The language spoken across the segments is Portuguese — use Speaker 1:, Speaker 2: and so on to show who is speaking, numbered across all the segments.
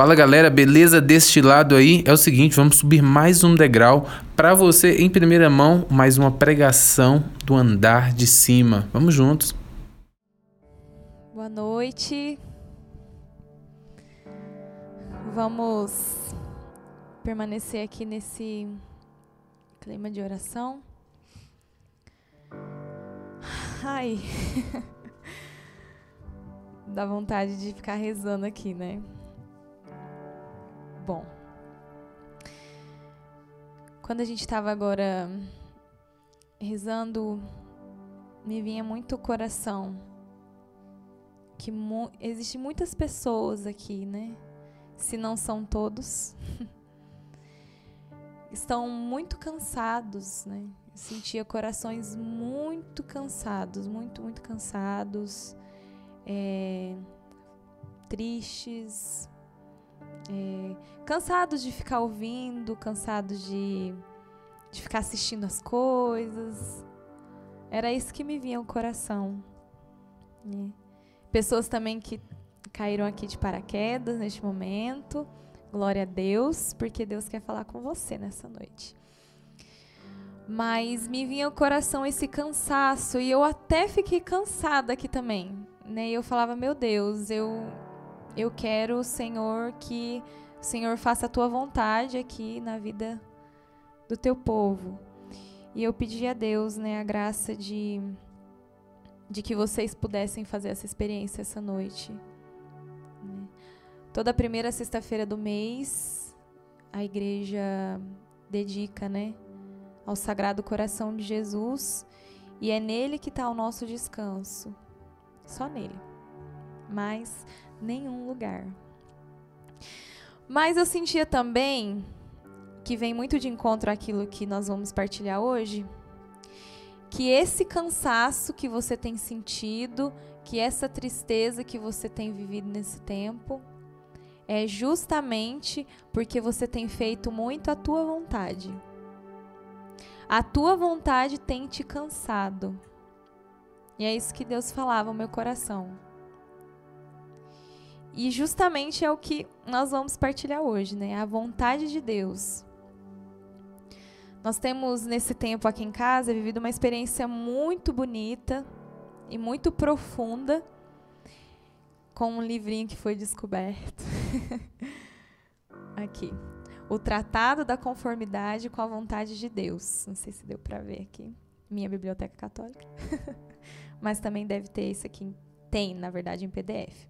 Speaker 1: Fala galera, beleza deste lado aí? É o seguinte, vamos subir mais um degrau para você em primeira mão, mais uma pregação do andar de cima. Vamos juntos.
Speaker 2: Boa noite. Vamos permanecer aqui nesse clima de oração. Ai. Dá vontade de ficar rezando aqui, né? Bom. Quando a gente estava agora rezando, me vinha muito o coração que mu existem muitas pessoas aqui, né? Se não são todos, estão muito cansados, né? Eu sentia corações muito cansados, muito, muito cansados, é, tristes, é, cansados de ficar ouvindo, cansados de, de ficar assistindo as coisas. Era isso que me vinha ao coração. Né? Pessoas também que caíram aqui de paraquedas neste momento. Glória a Deus, porque Deus quer falar com você nessa noite. Mas me vinha ao coração esse cansaço e eu até fiquei cansada aqui também, né? E eu falava, meu Deus, eu eu quero, Senhor, que o Senhor faça a tua vontade aqui na vida do teu povo. E eu pedi a Deus, né, a graça de de que vocês pudessem fazer essa experiência essa noite. Né. Toda primeira sexta-feira do mês, a igreja dedica, né, ao Sagrado Coração de Jesus, e é nele que está o nosso descanso. Só nele. Mas nenhum lugar. Mas eu sentia também que vem muito de encontro àquilo que nós vamos partilhar hoje, que esse cansaço que você tem sentido, que essa tristeza que você tem vivido nesse tempo, é justamente porque você tem feito muito a tua vontade. A tua vontade tem te cansado. E é isso que Deus falava no meu coração. E justamente é o que nós vamos partilhar hoje, né? A vontade de Deus. Nós temos nesse tempo aqui em casa vivido uma experiência muito bonita e muito profunda com um livrinho que foi descoberto. aqui. O Tratado da Conformidade com a Vontade de Deus. Não sei se deu para ver aqui. Minha biblioteca católica. Mas também deve ter esse aqui. Tem, na verdade, em PDF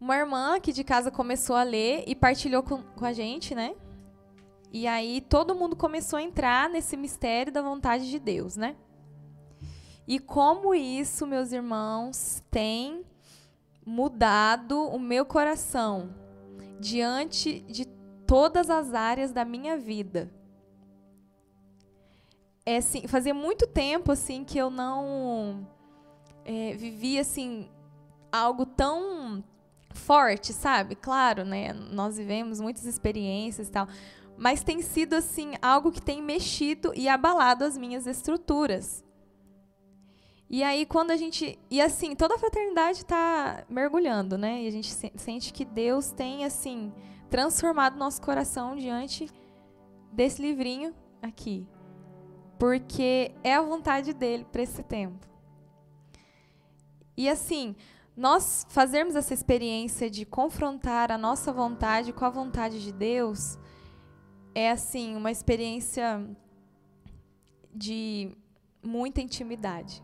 Speaker 2: uma irmã aqui de casa começou a ler e partilhou com, com a gente, né? E aí todo mundo começou a entrar nesse mistério da vontade de Deus, né? E como isso, meus irmãos, tem mudado o meu coração diante de todas as áreas da minha vida. É assim, fazia muito tempo assim que eu não é, vivia assim algo tão forte, sabe? Claro, né? Nós vivemos muitas experiências e tal, mas tem sido assim algo que tem mexido e abalado as minhas estruturas. E aí quando a gente e assim toda a fraternidade está mergulhando, né? E a gente sente que Deus tem assim transformado nosso coração diante desse livrinho aqui, porque é a vontade dele para esse tempo. E assim, nós fazermos essa experiência de confrontar a nossa vontade com a vontade de Deus é assim uma experiência de muita intimidade.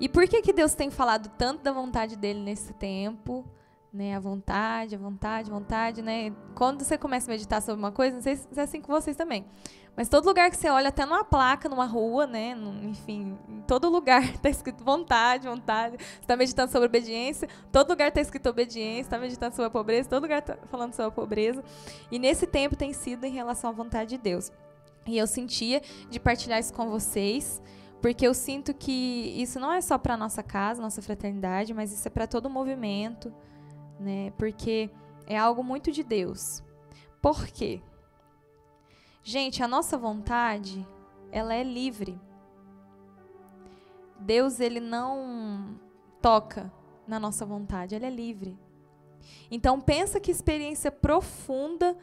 Speaker 2: E por que que Deus tem falado tanto da vontade dele nesse tempo? Né, a vontade, a vontade, a vontade, né? Quando você começa a meditar sobre uma coisa, não sei se é assim com vocês também. Mas todo lugar que você olha, até numa placa, numa rua, né? Enfim, em todo lugar está escrito vontade, vontade. Você está meditando sobre obediência, todo lugar está escrito obediência, está meditando sobre a pobreza, todo lugar está falando sobre a pobreza. E nesse tempo tem sido em relação à vontade de Deus. E eu sentia de partilhar isso com vocês, porque eu sinto que isso não é só para nossa casa, nossa fraternidade, mas isso é para todo o movimento, né? Porque é algo muito de Deus. Por quê? Gente, a nossa vontade, ela é livre. Deus, ele não toca na nossa vontade, ele é livre. Então pensa que experiência profunda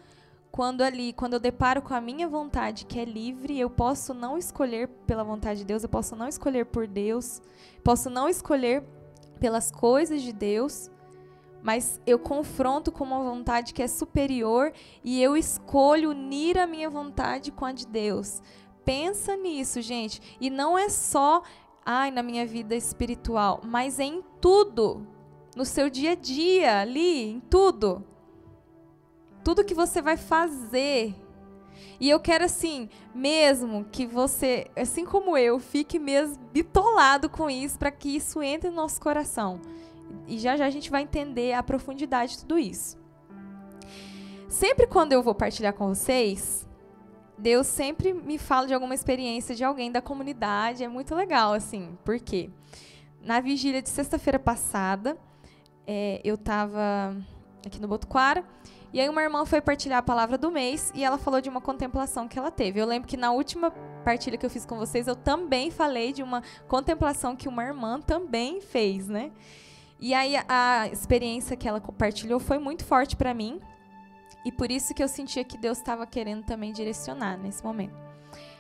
Speaker 2: quando ali, quando eu deparo com a minha vontade que é livre, eu posso não escolher pela vontade de Deus, eu posso não escolher por Deus, posso não escolher pelas coisas de Deus, mas eu confronto com uma vontade que é superior e eu escolho unir a minha vontade com a de Deus. Pensa nisso, gente. E não é só ai na minha vida espiritual, mas é em tudo, no seu dia a dia, ali, em tudo. Tudo que você vai fazer. E eu quero assim, mesmo que você, assim como eu, fique mesmo bitolado com isso para que isso entre no nosso coração. E já já a gente vai entender a profundidade de tudo isso. Sempre quando eu vou partilhar com vocês, Deus sempre me fala de alguma experiência de alguém da comunidade. É muito legal, assim. Por quê? Na vigília de sexta-feira passada, é, eu estava aqui no Botuquara. E aí uma irmã foi partilhar a palavra do mês e ela falou de uma contemplação que ela teve. Eu lembro que na última partilha que eu fiz com vocês, eu também falei de uma contemplação que uma irmã também fez, né? E aí a experiência que ela compartilhou foi muito forte para mim. E por isso que eu sentia que Deus estava querendo também direcionar nesse momento.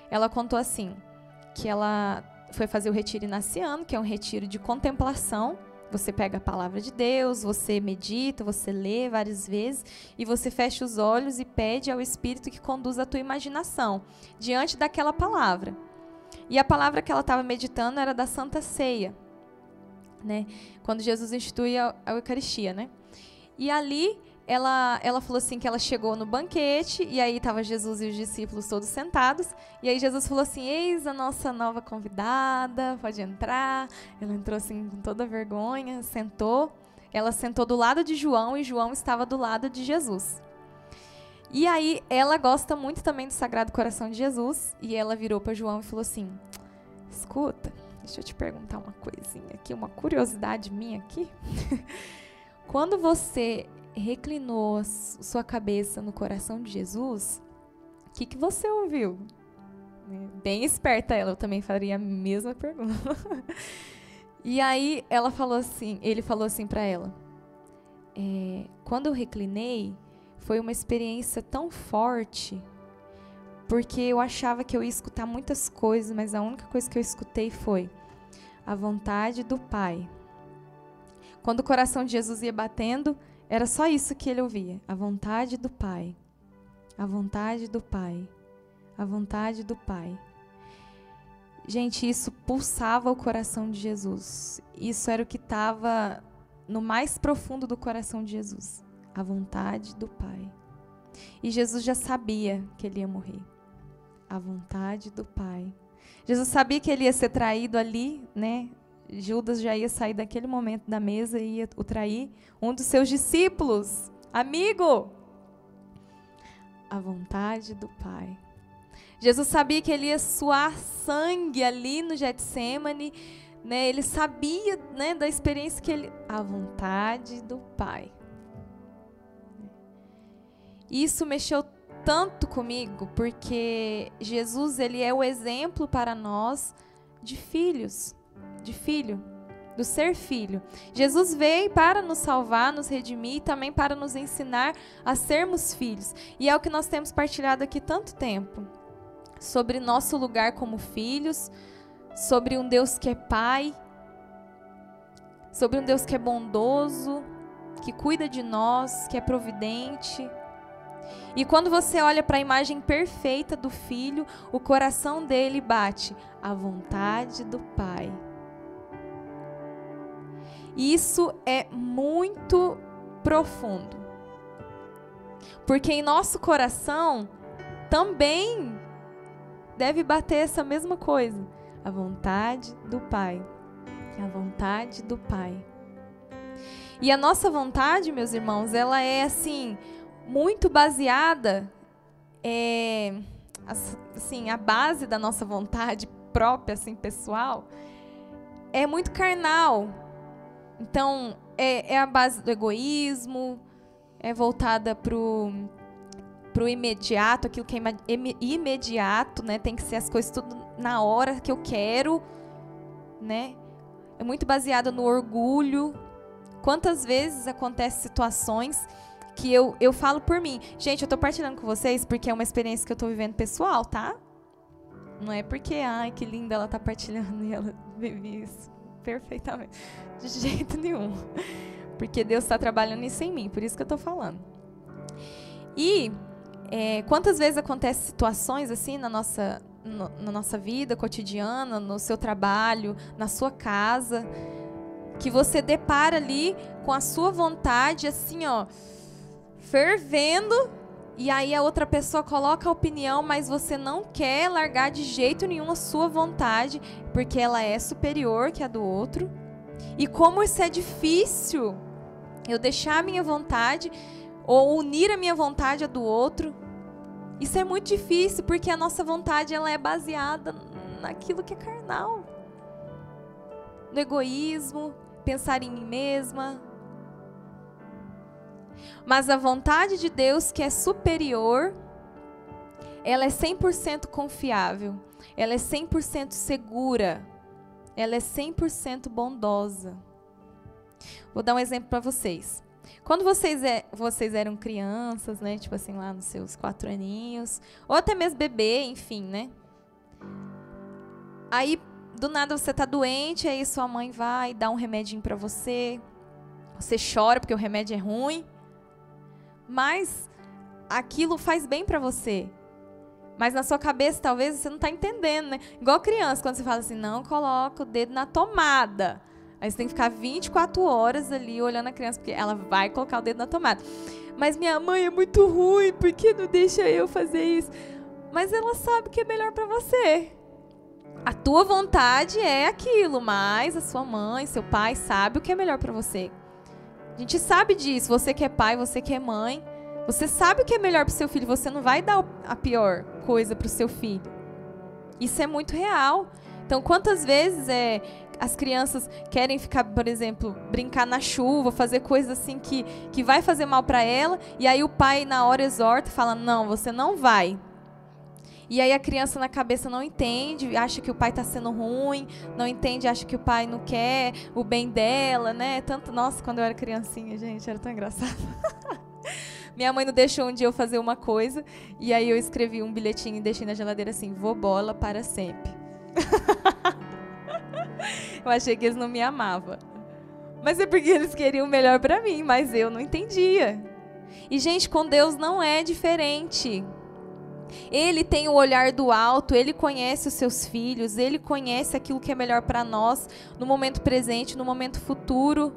Speaker 2: Ela contou assim, que ela foi fazer o retiro inaciano, que é um retiro de contemplação. Você pega a palavra de Deus, você medita, você lê várias vezes e você fecha os olhos e pede ao Espírito que conduza a tua imaginação diante daquela palavra. E a palavra que ela estava meditando era da Santa Ceia né? Quando Jesus institui a, a Eucaristia, né? E ali ela, ela falou assim que ela chegou no banquete e aí estava Jesus e os discípulos todos sentados e aí Jesus falou assim eis a nossa nova convidada pode entrar ela entrou assim com toda vergonha sentou ela sentou do lado de João e João estava do lado de Jesus e aí ela gosta muito também do Sagrado Coração de Jesus e ela virou para João e falou assim escuta Deixa eu te perguntar uma coisinha aqui, uma curiosidade minha aqui. Quando você reclinou sua cabeça no coração de Jesus, o que, que você ouviu? Né, bem esperta ela, eu também faria a mesma pergunta. e aí ela falou assim, ele falou assim para ela: é, quando eu reclinei, foi uma experiência tão forte porque eu achava que eu ia escutar muitas coisas, mas a única coisa que eu escutei foi a vontade do Pai. Quando o coração de Jesus ia batendo, era só isso que ele ouvia: a vontade do Pai. A vontade do Pai. A vontade do Pai. Gente, isso pulsava o coração de Jesus. Isso era o que estava no mais profundo do coração de Jesus. A vontade do Pai. E Jesus já sabia que ele ia morrer a vontade do Pai. Jesus sabia que ele ia ser traído ali, né? Judas já ia sair daquele momento da mesa e ia o trair. Um dos seus discípulos, amigo, a vontade do Pai. Jesus sabia que ele ia suar sangue ali no Getsemane, né? Ele sabia, né, da experiência que ele, a vontade do Pai. Isso mexeu tanto comigo porque Jesus ele é o exemplo para nós de filhos, de filho, do ser filho. Jesus veio para nos salvar, nos redimir e também para nos ensinar a sermos filhos. E é o que nós temos partilhado aqui tanto tempo sobre nosso lugar como filhos, sobre um Deus que é pai, sobre um Deus que é bondoso, que cuida de nós, que é providente, e quando você olha para a imagem perfeita do filho, o coração dele bate à vontade do Pai. Isso é muito profundo. Porque em nosso coração também deve bater essa mesma coisa. A vontade do Pai. A vontade do Pai. E a nossa vontade, meus irmãos, ela é assim, muito baseada, é, assim, a base da nossa vontade própria, assim, pessoal, é muito carnal. Então, é, é a base do egoísmo, é voltada pro pro imediato, aquilo que é imediato, né? Tem que ser as coisas tudo na hora que eu quero, né? É muito baseada no orgulho, Quantas vezes acontecem situações que eu, eu falo por mim. Gente, eu tô partilhando com vocês porque é uma experiência que eu tô vivendo pessoal, tá? Não é porque, ai, que linda ela tá partilhando e ela vive isso perfeitamente. De jeito nenhum. Porque Deus está trabalhando isso em mim, por isso que eu tô falando. E é, quantas vezes acontecem situações assim na nossa, no, na nossa vida cotidiana, no seu trabalho, na sua casa, que você depara ali com a sua vontade, assim, ó, fervendo, e aí a outra pessoa coloca a opinião, mas você não quer largar de jeito nenhum a sua vontade, porque ela é superior que a do outro. E como isso é difícil, eu deixar a minha vontade ou unir a minha vontade à do outro. Isso é muito difícil porque a nossa vontade ela é baseada naquilo que é carnal. No egoísmo, pensar em mim mesma. Mas a vontade de Deus, que é superior, ela é 100% confiável, ela é 100% segura, ela é 100% bondosa. Vou dar um exemplo para vocês. Quando vocês, é, vocês eram crianças, né? Tipo assim, lá nos seus quatro aninhos, ou até mesmo bebê, enfim, né? Aí, do nada você tá doente, aí sua mãe vai dar um remedinho para você. Você chora porque o remédio é ruim. Mas aquilo faz bem para você. Mas na sua cabeça, talvez, você não tá entendendo, né? Igual criança, quando você fala assim, não coloca o dedo na tomada. Aí você tem que ficar 24 horas ali olhando a criança, porque ela vai colocar o dedo na tomada. Mas minha mãe é muito ruim, por que não deixa eu fazer isso? Mas ela sabe que é melhor para você. A tua vontade é aquilo, mas a sua mãe, seu pai sabe o que é melhor para você. A gente sabe disso. Você que é pai, você que é mãe, você sabe o que é melhor para seu filho. Você não vai dar a pior coisa para o seu filho. Isso é muito real. Então, quantas vezes é as crianças querem ficar, por exemplo, brincar na chuva, fazer coisas assim que, que vai fazer mal para ela, e aí o pai na hora exorta fala: "Não, você não vai". E aí a criança na cabeça não entende, acha que o pai está sendo ruim, não entende, acha que o pai não quer o bem dela, né? Tanto, nossa, quando eu era criancinha, gente, era tão engraçado. Minha mãe não deixou um dia eu fazer uma coisa, e aí eu escrevi um bilhetinho e deixei na geladeira assim: "Vou bola para sempre". eu achei que eles não me amavam. Mas é porque eles queriam o melhor para mim, mas eu não entendia. E gente, com Deus não é diferente. Ele tem o olhar do alto, ele conhece os seus filhos, ele conhece aquilo que é melhor para nós no momento presente, no momento futuro.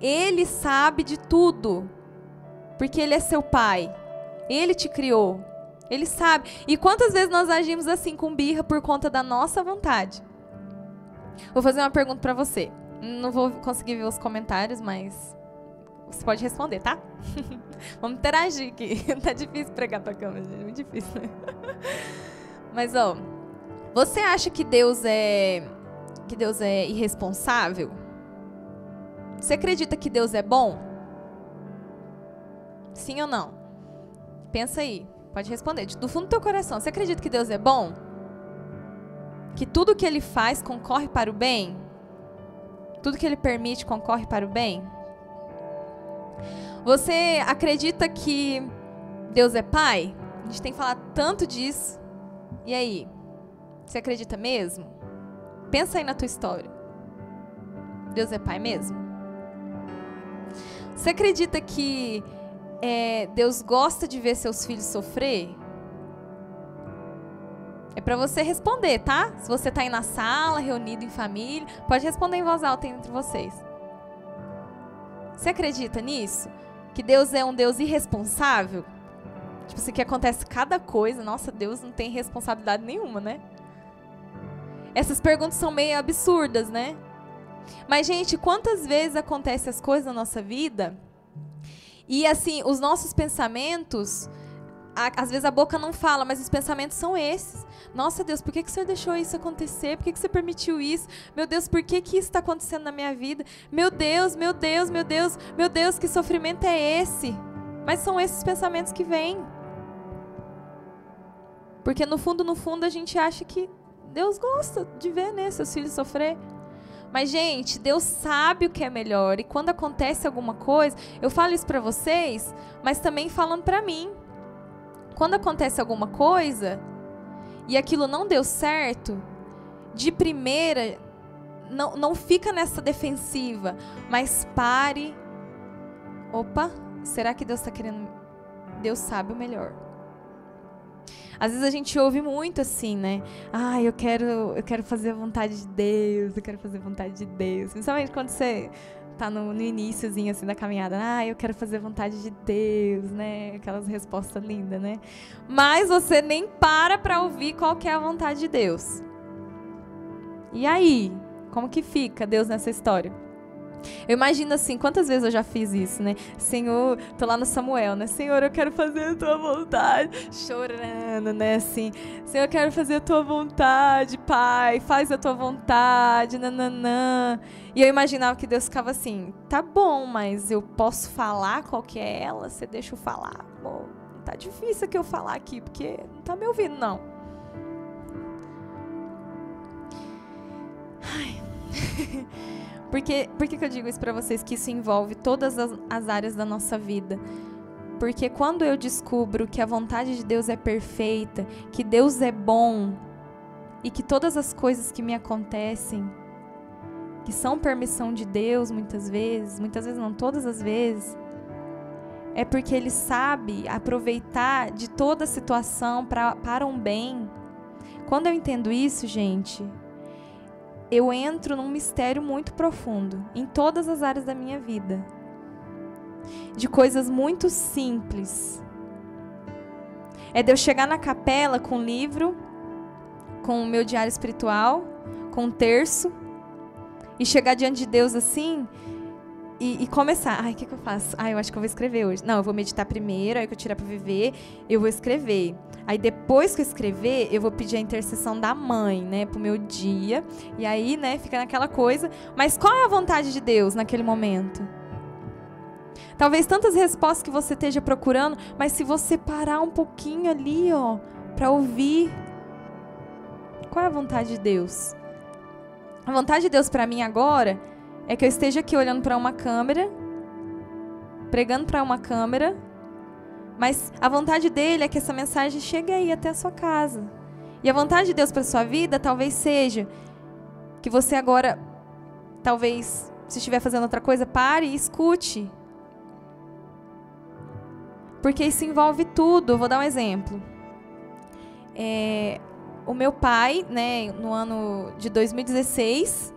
Speaker 2: Ele sabe de tudo, porque ele é seu pai. Ele te criou. Ele sabe. E quantas vezes nós agimos assim com birra por conta da nossa vontade? Vou fazer uma pergunta para você. Não vou conseguir ver os comentários, mas você pode responder, tá? Vamos interagir aqui. tá difícil pregar pra câmera, gente. Muito difícil, né? Mas, ó. Você acha que Deus é. Que Deus é irresponsável? Você acredita que Deus é bom? Sim ou não? Pensa aí. Pode responder. Do fundo do teu coração. Você acredita que Deus é bom? Que tudo que ele faz concorre para o bem? Tudo que ele permite concorre para o bem? Você acredita que Deus é pai? A gente tem falado tanto disso. E aí? Você acredita mesmo? Pensa aí na tua história. Deus é pai mesmo? Você acredita que é, Deus gosta de ver seus filhos sofrer? É para você responder, tá? Se você tá aí na sala, reunido em família, pode responder em voz alta entre vocês. Você acredita nisso? que Deus é um Deus irresponsável? Tipo assim, que acontece cada coisa, nossa, Deus não tem responsabilidade nenhuma, né? Essas perguntas são meio absurdas, né? Mas, gente, quantas vezes acontecem as coisas na nossa vida e, assim, os nossos pensamentos às vezes a boca não fala, mas os pensamentos são esses. Nossa Deus, por que, que o Senhor deixou isso acontecer? Por que, que você permitiu isso? Meu Deus, por que, que isso está acontecendo na minha vida? Meu Deus, meu Deus, meu Deus, meu Deus, que sofrimento é esse? Mas são esses pensamentos que vêm. Porque no fundo, no fundo, a gente acha que Deus gosta de ver né, seus filhos sofrer. Mas, gente, Deus sabe o que é melhor. E quando acontece alguma coisa, eu falo isso para vocês, mas também falando para mim. Quando acontece alguma coisa e aquilo não deu certo, de primeira, não, não fica nessa defensiva, mas pare. Opa, será que Deus está querendo? Deus sabe o melhor. Às vezes a gente ouve muito assim, né? Ah, eu quero, eu quero fazer a vontade de Deus, eu quero fazer a vontade de Deus. Principalmente quando você tá no, no iníciozinho assim da caminhada. Ah, eu quero fazer vontade de Deus, né? Aquelas respostas lindas, né? Mas você nem para para ouvir qual que é a vontade de Deus. E aí? Como que fica Deus nessa história? Eu imagino assim, quantas vezes eu já fiz isso, né? Senhor, tô lá no Samuel, né? Senhor, eu quero fazer a tua vontade. Chorando, né? Assim, Senhor, eu quero fazer a tua vontade, Pai. Faz a tua vontade, nananã. E eu imaginava que Deus ficava assim, tá bom, mas eu posso falar qual que é ela? Você deixa eu falar? Bom, tá difícil que eu falar aqui, porque não tá me ouvindo, não. Ai. Porque, por que, que eu digo isso para vocês? Que isso envolve todas as, as áreas da nossa vida. Porque quando eu descubro que a vontade de Deus é perfeita, que Deus é bom e que todas as coisas que me acontecem, que são permissão de Deus muitas vezes, muitas vezes não todas as vezes, é porque Ele sabe aproveitar de toda a situação pra, para um bem. Quando eu entendo isso, gente, eu entro num mistério muito profundo em todas as áreas da minha vida. De coisas muito simples. É de eu chegar na capela com um livro, com o meu diário espiritual, com um terço, e chegar diante de Deus assim e, e, começar. Ai, o que, que eu faço? Ai, eu acho que eu vou escrever hoje. Não, eu vou meditar primeiro, aí que eu tirar para viver, eu vou escrever. Aí depois que eu escrever, eu vou pedir a intercessão da mãe, né, pro meu dia. E aí, né, fica naquela coisa. Mas qual é a vontade de Deus naquele momento? Talvez tantas respostas que você esteja procurando, mas se você parar um pouquinho ali, ó, para ouvir, qual é a vontade de Deus? A vontade de Deus para mim agora é que eu esteja aqui olhando para uma câmera, pregando para uma câmera, mas a vontade dele é que essa mensagem chegue aí até a sua casa. E a vontade de Deus para sua vida talvez seja que você agora, talvez, se estiver fazendo outra coisa, pare e escute. Porque isso envolve tudo. Vou dar um exemplo. É, o meu pai, né, no ano de 2016,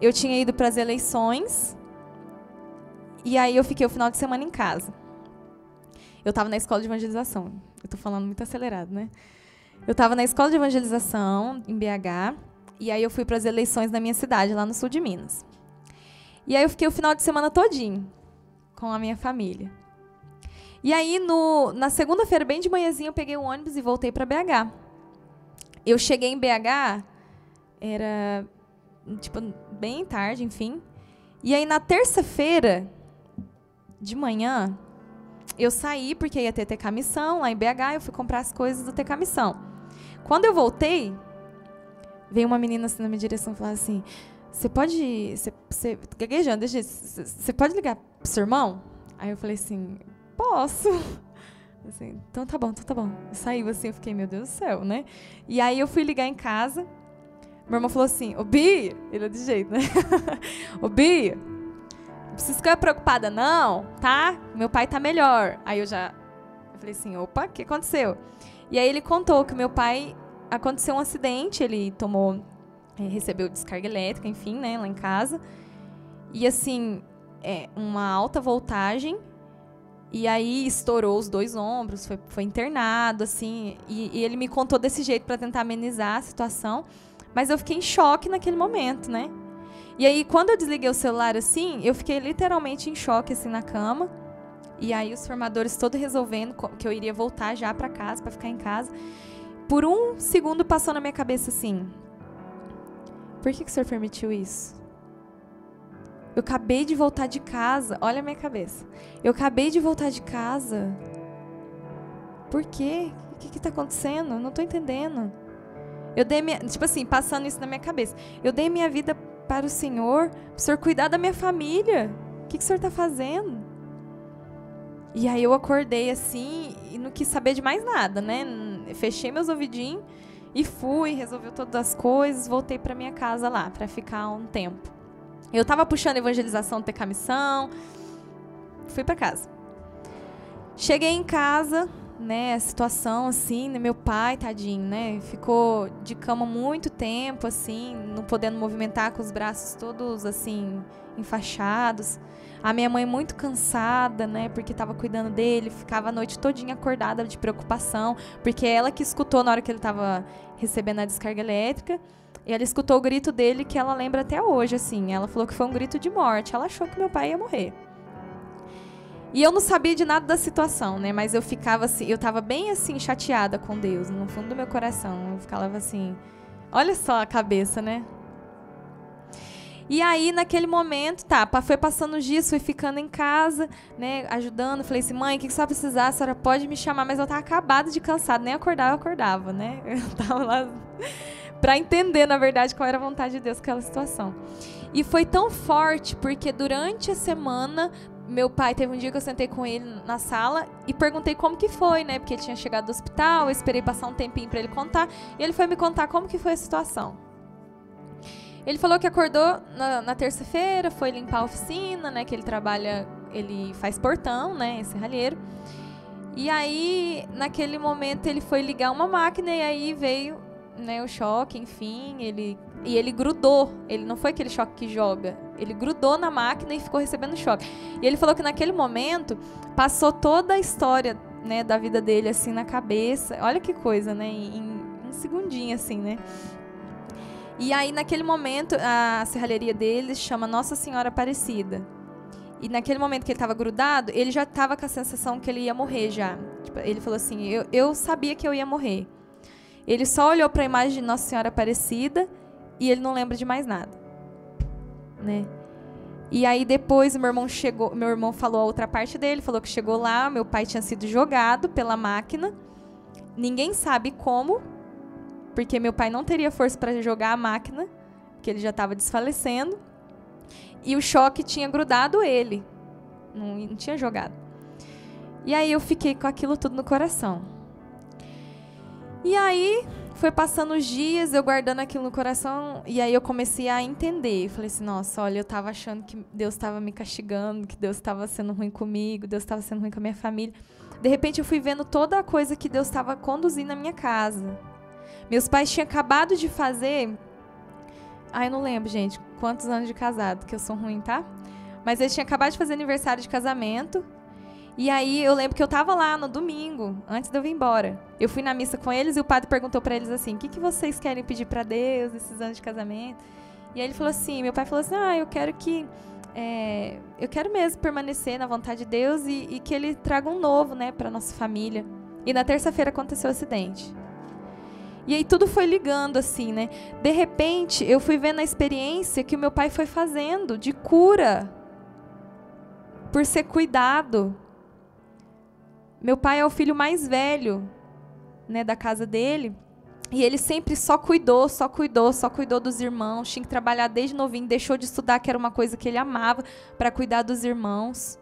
Speaker 2: eu tinha ido para as eleições e aí eu fiquei o final de semana em casa. Eu estava na escola de evangelização. Eu estou falando muito acelerado, né? Eu estava na escola de evangelização em BH e aí eu fui para as eleições na minha cidade, lá no sul de Minas. E aí eu fiquei o final de semana todinho com a minha família. E aí no, na segunda-feira, bem de manhãzinha, eu peguei o ônibus e voltei para BH. Eu cheguei em BH, era tipo, bem tarde, enfim. E aí na terça-feira de manhã, eu saí porque ia ter TK Missão lá em BH, eu fui comprar as coisas do TK Missão. Quando eu voltei, veio uma menina assim na minha direção falou assim: Você pode. Você, gaguejando, você pode ligar pro seu irmão? Aí eu falei assim: Posso. Assim, então tá bom, então tá bom. Saiu assim, eu fiquei, meu Deus do céu, né? E aí eu fui ligar em casa. Meu irmão falou assim: Ô Bia, ele é de jeito, né? Ô não precisa ficar preocupada, não, tá? Meu pai tá melhor. Aí eu já eu falei assim: opa, o que aconteceu? E aí ele contou que meu pai aconteceu um acidente, ele tomou, é, recebeu descarga elétrica, enfim, né, lá em casa. E assim, é, uma alta voltagem. E aí estourou os dois ombros, foi, foi internado, assim. E, e ele me contou desse jeito para tentar amenizar a situação. Mas eu fiquei em choque naquele momento, né? E aí, quando eu desliguei o celular assim, eu fiquei literalmente em choque, assim, na cama. E aí, os formadores todos resolvendo que eu iria voltar já para casa, para ficar em casa. Por um segundo passou na minha cabeça assim: por que, que o senhor permitiu isso? Eu acabei de voltar de casa. Olha a minha cabeça. Eu acabei de voltar de casa. Por quê? O que está acontecendo? Eu não estou entendendo. Eu dei minha, tipo assim, passando isso na minha cabeça. Eu dei minha vida para o Senhor, para o Senhor cuidar da minha família. O que, que o Senhor está fazendo? E aí eu acordei assim e não quis saber de mais nada, né? Fechei meus ouvidinhos e fui, resolveu todas as coisas, voltei para minha casa lá para ficar um tempo. Eu tava puxando evangelização TK Missão, fui para casa. Cheguei em casa, né, a situação assim, né, meu pai, tadinho, né, ficou de cama muito tempo assim, não podendo movimentar com os braços todos assim enfaixados. A minha mãe muito cansada, né, porque estava cuidando dele, ficava a noite todinha acordada de preocupação, porque ela que escutou na hora que ele estava recebendo a descarga elétrica, e ela escutou o grito dele que ela lembra até hoje, assim. Ela falou que foi um grito de morte. Ela achou que meu pai ia morrer. E eu não sabia de nada da situação, né? Mas eu ficava assim, eu tava bem assim chateada com Deus, no fundo do meu coração. Eu ficava assim, olha só a cabeça, né? E aí, naquele momento, tá, foi passando os dias, fui ficando em casa, né, ajudando. Falei assim, mãe, o que, você vai precisar? A senhora pode me chamar, mas eu tava acabada de cansada, nem acordava, eu acordava, né? Eu tava lá para entender, na verdade, qual era a vontade de Deus com aquela situação. E foi tão forte, porque durante a semana, meu pai teve um dia que eu sentei com ele na sala e perguntei como que foi, né? Porque ele tinha chegado do hospital, eu esperei passar um tempinho para ele contar, e ele foi me contar como que foi a situação. Ele falou que acordou na, na terça-feira, foi limpar a oficina, né? Que ele trabalha, ele faz portão, né? Esse ralheiro. E aí, naquele momento, ele foi ligar uma máquina e aí veio né, o choque, enfim, ele e ele grudou. Ele não foi aquele choque que joga. Ele grudou na máquina e ficou recebendo choque. E ele falou que naquele momento passou toda a história, né, da vida dele assim na cabeça. Olha que coisa, né, em, um segundinho assim, né? E aí naquele momento a serralheria dele chama Nossa Senhora Aparecida. E naquele momento que ele estava grudado, ele já estava com a sensação que ele ia morrer já. Tipo, ele falou assim: eu, eu sabia que eu ia morrer. Ele só olhou para a imagem de Nossa Senhora Aparecida e ele não lembra de mais nada, né? E aí depois meu irmão chegou, meu irmão falou a outra parte dele, falou que chegou lá, meu pai tinha sido jogado pela máquina. Ninguém sabe como, porque meu pai não teria força para jogar a máquina, porque ele já estava desfalecendo. E o choque tinha grudado ele. Não, não tinha jogado. E aí eu fiquei com aquilo tudo no coração. E aí foi passando os dias, eu guardando aquilo no coração, e aí eu comecei a entender. Falei assim, nossa, olha, eu estava achando que Deus estava me castigando, que Deus estava sendo ruim comigo, Deus estava sendo ruim com a minha família. De repente eu fui vendo toda a coisa que Deus estava conduzindo na minha casa. Meus pais tinham acabado de fazer. Ah, eu não lembro, gente, quantos anos de casado, que eu sou ruim, tá? Mas eles tinham acabado de fazer aniversário de casamento. E aí eu lembro que eu tava lá no domingo, antes de eu vir embora. Eu fui na missa com eles e o padre perguntou para eles assim: "O que, que vocês querem pedir para Deus nesses anos de casamento?" E aí ele falou assim, meu pai falou assim: "Ah, eu quero que é, eu quero mesmo permanecer na vontade de Deus e, e que ele traga um novo, né, para nossa família." E na terça-feira aconteceu o acidente. E aí tudo foi ligando assim, né? De repente, eu fui vendo a experiência que o meu pai foi fazendo de cura por ser cuidado, meu pai é o filho mais velho, né, da casa dele. E ele sempre só cuidou, só cuidou, só cuidou dos irmãos. Tinha que trabalhar desde novinho, deixou de estudar, que era uma coisa que ele amava, para cuidar dos irmãos.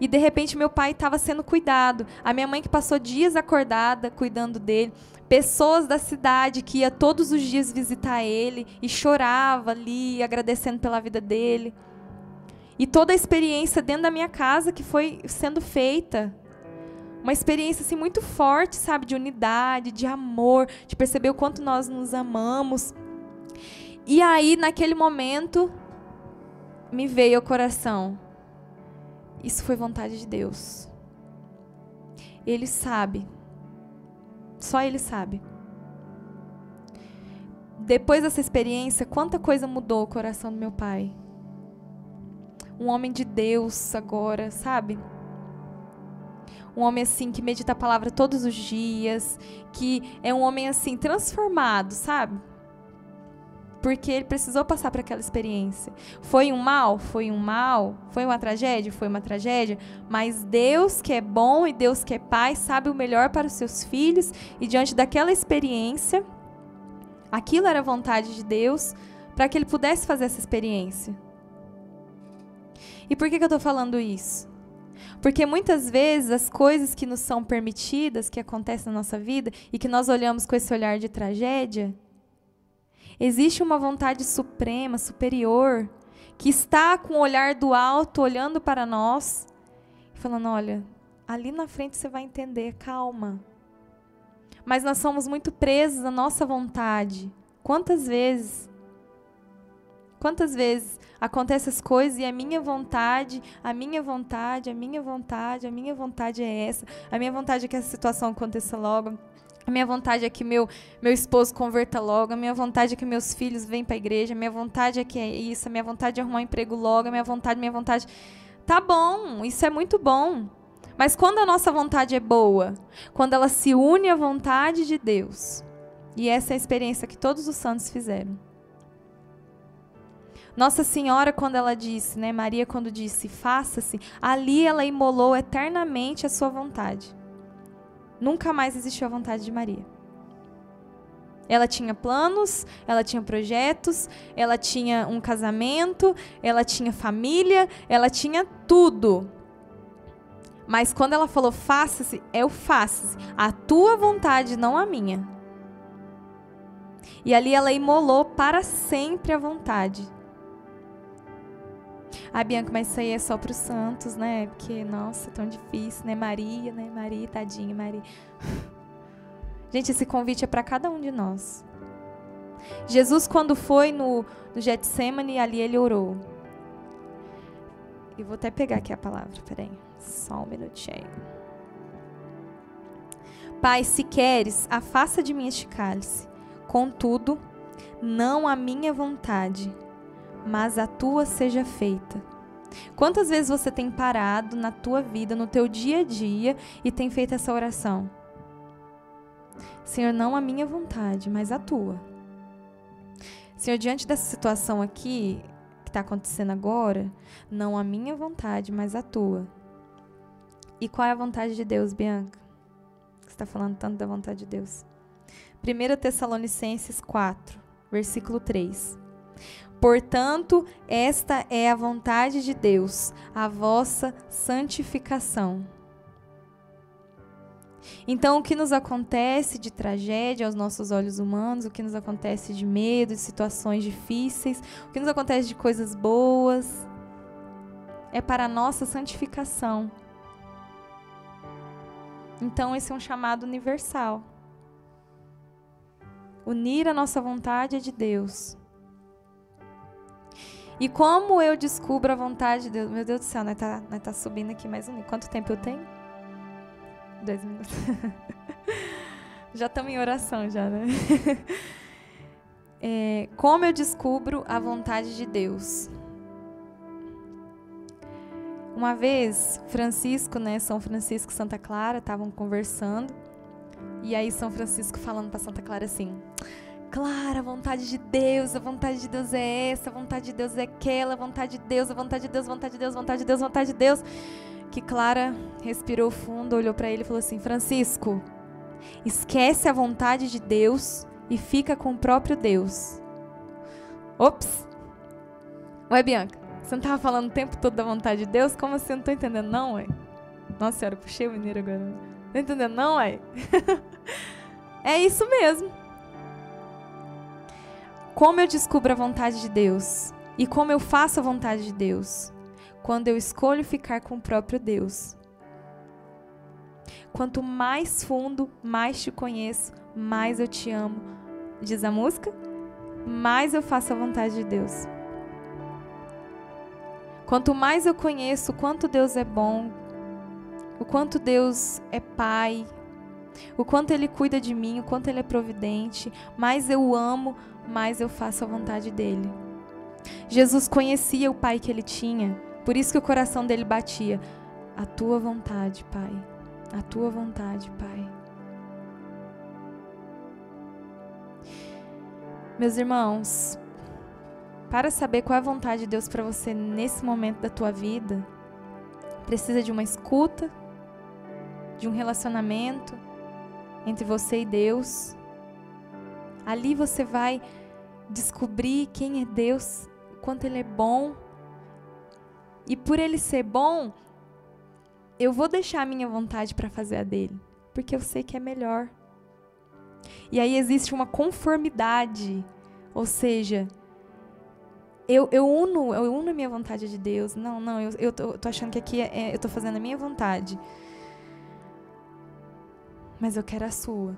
Speaker 2: E de repente meu pai estava sendo cuidado. A minha mãe que passou dias acordada cuidando dele. Pessoas da cidade que ia todos os dias visitar ele e chorava ali, agradecendo pela vida dele. E toda a experiência dentro da minha casa que foi sendo feita uma experiência assim muito forte, sabe, de unidade, de amor, de perceber o quanto nós nos amamos. E aí, naquele momento, me veio ao coração. Isso foi vontade de Deus. Ele sabe. Só ele sabe. Depois dessa experiência, quanta coisa mudou o coração do meu pai. Um homem de Deus agora, sabe? Um homem assim que medita a palavra todos os dias, que é um homem assim transformado, sabe? Porque ele precisou passar por aquela experiência. Foi um mal? Foi um mal. Foi uma tragédia? Foi uma tragédia. Mas Deus, que é bom e Deus, que é Pai, sabe o melhor para os seus filhos. E diante daquela experiência, aquilo era vontade de Deus para que ele pudesse fazer essa experiência. E por que, que eu estou falando isso? Porque muitas vezes as coisas que nos são permitidas, que acontecem na nossa vida, e que nós olhamos com esse olhar de tragédia, existe uma vontade suprema, superior, que está com o olhar do alto, olhando para nós, falando: olha, ali na frente você vai entender, calma. Mas nós somos muito presos à nossa vontade. Quantas vezes? Quantas vezes acontecem as coisas e a minha vontade, a minha vontade, a minha vontade, a minha vontade é essa. A minha vontade é que essa situação aconteça logo. A minha vontade é que meu, meu esposo converta logo. A minha vontade é que meus filhos venham para a igreja. A minha vontade é que é isso. A minha vontade é arrumar um emprego logo. A minha vontade, minha vontade. Tá bom, isso é muito bom. Mas quando a nossa vontade é boa, quando ela se une à vontade de Deus, e essa é a experiência que todos os santos fizeram. Nossa Senhora, quando ela disse, né, Maria, quando disse, faça-se, ali ela imolou eternamente a sua vontade. Nunca mais existiu a vontade de Maria. Ela tinha planos, ela tinha projetos, ela tinha um casamento, ela tinha família, ela tinha tudo. Mas quando ela falou faça-se, é o faça-se. A tua vontade, não a minha. E ali ela imolou para sempre a vontade. Ah, Bianca, mas isso aí é só para os santos, né? Porque, nossa, tão difícil, né? Maria, né? Maria, tadinha, Maria. Gente, esse convite é para cada um de nós. Jesus, quando foi no, no Getsemane, ali ele orou. E vou até pegar aqui a palavra, peraí. Só um minutinho. Pai, se queres, afasta de mim este cálice. Contudo, não a minha vontade, mas a tua seja feita. Quantas vezes você tem parado na tua vida, no teu dia a dia e tem feito essa oração? Senhor, não a minha vontade, mas a tua. Senhor, diante dessa situação aqui que está acontecendo agora, não a minha vontade, mas a tua. E qual é a vontade de Deus, Bianca? Você está falando tanto da vontade de Deus. 1 Tessalonicenses 4, versículo 3. Portanto, esta é a vontade de Deus, a vossa santificação. Então, o que nos acontece de tragédia aos nossos olhos humanos, o que nos acontece de medo, de situações difíceis, o que nos acontece de coisas boas, é para a nossa santificação. Então, esse é um chamado universal. Unir a nossa vontade é de Deus e como eu descubro a vontade de Deus? Meu Deus do céu, nós tá, nós tá subindo aqui mais um. Quanto tempo eu tenho? Dois minutos. já estamos em oração, já, né? é, como eu descubro a vontade de Deus? Uma vez, Francisco, né, São Francisco e Santa Clara estavam conversando. E aí São Francisco falando para Santa Clara assim: Clara, a vontade de Deus, a vontade de Deus é essa, a vontade de Deus é aquela, a vontade de Deus, a vontade de Deus, a vontade de Deus, a vontade de Deus, a vontade de Deus. Que Clara respirou fundo, olhou para ele e falou assim: Francisco, esquece a vontade de Deus e fica com o próprio Deus. Ops! Ué, Bianca, você não estava falando o tempo todo da vontade de Deus? Como assim? Não tô entendendo, não, ué? Nossa senhora, puxei o mineiro agora. Não tô entendendo, não, ué? é isso mesmo. Como eu descubro a vontade de Deus? E como eu faço a vontade de Deus? Quando eu escolho ficar com o próprio Deus. Quanto mais fundo, mais te conheço, mais eu te amo. Diz a música? Mais eu faço a vontade de Deus. Quanto mais eu conheço o quanto Deus é bom, o quanto Deus é Pai, o quanto Ele cuida de mim, o quanto Ele é providente, mais eu amo, mais eu faço a vontade dele. Jesus conhecia o Pai que ele tinha, por isso que o coração dele batia. A tua vontade, Pai. A tua vontade, Pai. Meus irmãos, para saber qual é a vontade de Deus para você nesse momento da tua vida, precisa de uma escuta, de um relacionamento entre você e Deus. Ali você vai descobrir quem é Deus, quanto Ele é bom. E por Ele ser bom, eu vou deixar a minha vontade para fazer a dele, porque eu sei que é melhor. E aí existe uma conformidade, ou seja, eu, eu uno eu uno a minha vontade de Deus. Não, não, eu, eu, tô, tô achando que aqui é, é, eu tô fazendo a minha vontade. Mas eu quero a sua.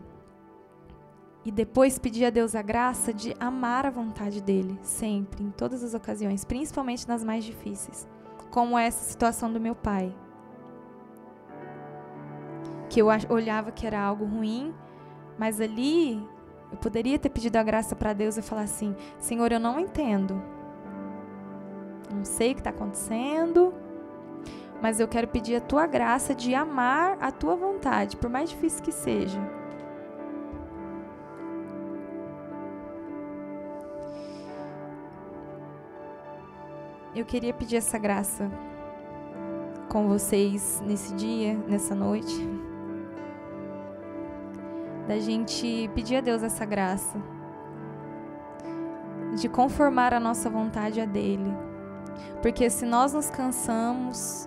Speaker 2: E depois pedir a Deus a graça de amar a vontade dele, sempre, em todas as ocasiões, principalmente nas mais difíceis, como essa situação do meu pai. Que eu olhava que era algo ruim, mas ali eu poderia ter pedido a graça para Deus e falar assim: Senhor, eu não entendo. Não sei o que está acontecendo, mas eu quero pedir a tua graça de amar a tua vontade, por mais difícil que seja. Eu queria pedir essa graça com vocês nesse dia, nessa noite da gente pedir a Deus essa graça, de conformar a nossa vontade a dele. Porque se nós nos cansamos,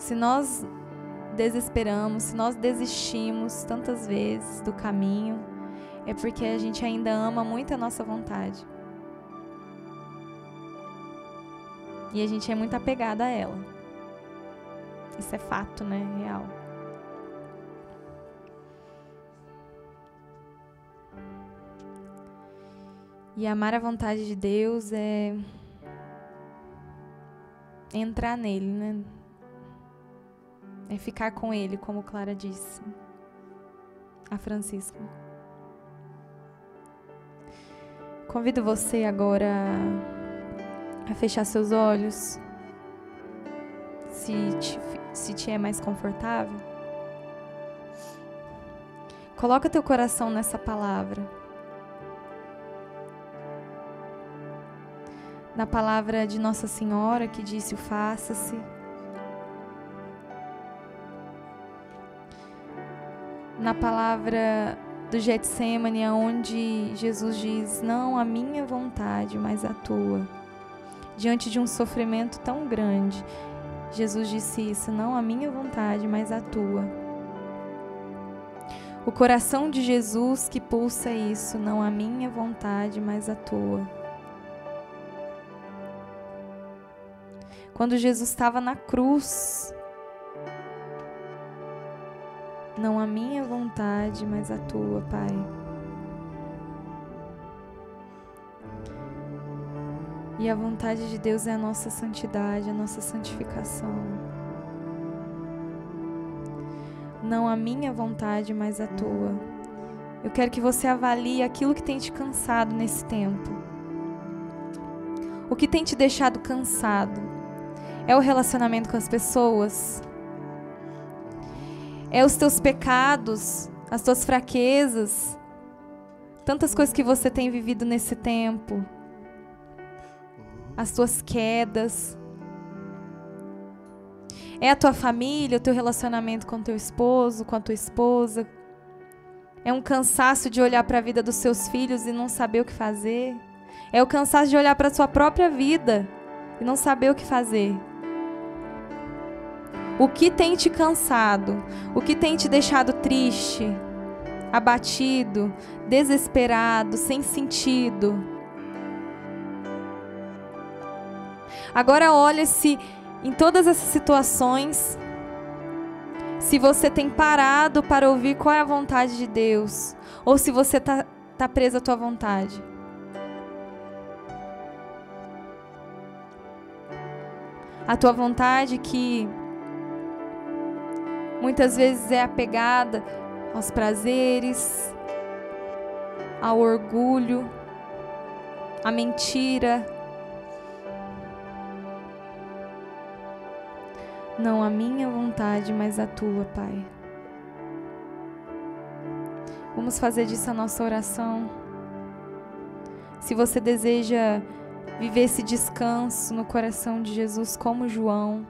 Speaker 2: se nós desesperamos, se nós desistimos tantas vezes do caminho, é porque a gente ainda ama muito a nossa vontade. E a gente é muito apegada a ela. Isso é fato, né? Real. E amar a vontade de Deus é entrar nele, né? É ficar com ele, como Clara disse. A Francisca. Convido você agora a fechar seus olhos. Se te, se te é mais confortável. Coloca teu coração nessa palavra. na palavra de Nossa Senhora que disse: faça-se. Na palavra do Getsemane, onde Jesus diz: Não a minha vontade, mas a tua. Diante de um sofrimento tão grande, Jesus disse isso: Não a minha vontade, mas a tua. O coração de Jesus que pulsa isso: Não a minha vontade, mas a tua. Quando Jesus estava na cruz, não a minha vontade, mas a tua, Pai. E a vontade de Deus é a nossa santidade, a nossa santificação. Não a minha vontade, mas a tua. Eu quero que você avalie aquilo que tem te cansado nesse tempo. O que tem te deixado cansado? É o relacionamento com as pessoas? É os teus pecados, as tuas fraquezas, tantas coisas que você tem vivido nesse tempo, as tuas quedas. É a tua família, o teu relacionamento com teu esposo, com a tua esposa. É um cansaço de olhar para a vida dos seus filhos e não saber o que fazer. É o cansaço de olhar para a sua própria vida e não saber o que fazer. O que tem te cansado? O que tem te deixado triste, abatido, desesperado, sem sentido? Agora olha se em todas essas situações se você tem parado para ouvir qual é a vontade de Deus, ou se você está tá preso à tua vontade. A tua vontade que muitas vezes é apegada aos prazeres, ao orgulho, à mentira. Não a minha vontade, mas a tua, Pai. Vamos fazer disso a nossa oração. Se você deseja viver esse descanso no coração de Jesus, como João,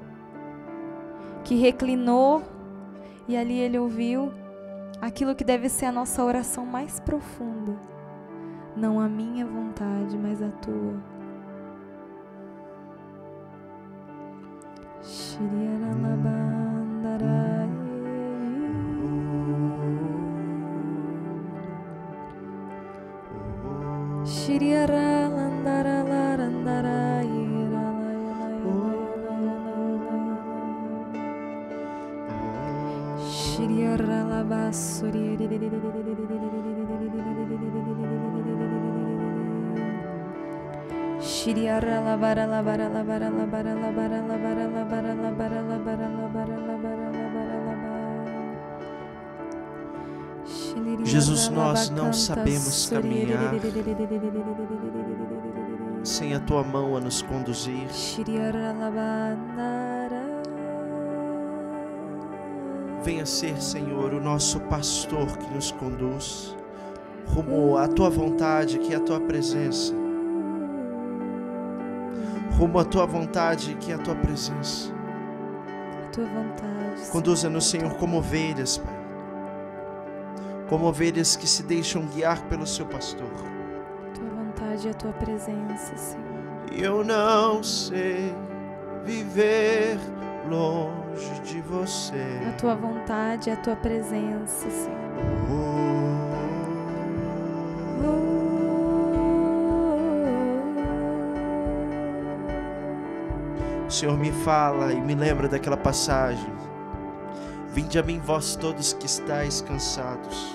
Speaker 2: que reclinou e ali ele ouviu aquilo que deve ser a nossa oração mais profunda. Não a minha vontade, mas a tua. Shiriara la bara la bara la bara la bara la bara la bara la bara
Speaker 3: Jesus, nós não sabemos caminhar sem a tua mão a nos conduzir. Venha ser, Senhor, o nosso pastor que nos conduz rumo à tua vontade, que é a tua presença rumo à tua vontade, que é a tua presença.
Speaker 2: A tua vontade.
Speaker 3: Conduza-nos, Senhor, como ovelhas, Pai. Como ovelhas que se deixam guiar pelo seu pastor.
Speaker 2: A tua vontade e a tua presença, Senhor.
Speaker 3: Eu não sei viver longe de você.
Speaker 2: A tua vontade e a tua presença, Senhor. Oh.
Speaker 3: O Senhor me fala e me lembra daquela passagem. Vinde a mim, vós todos que estáis cansados,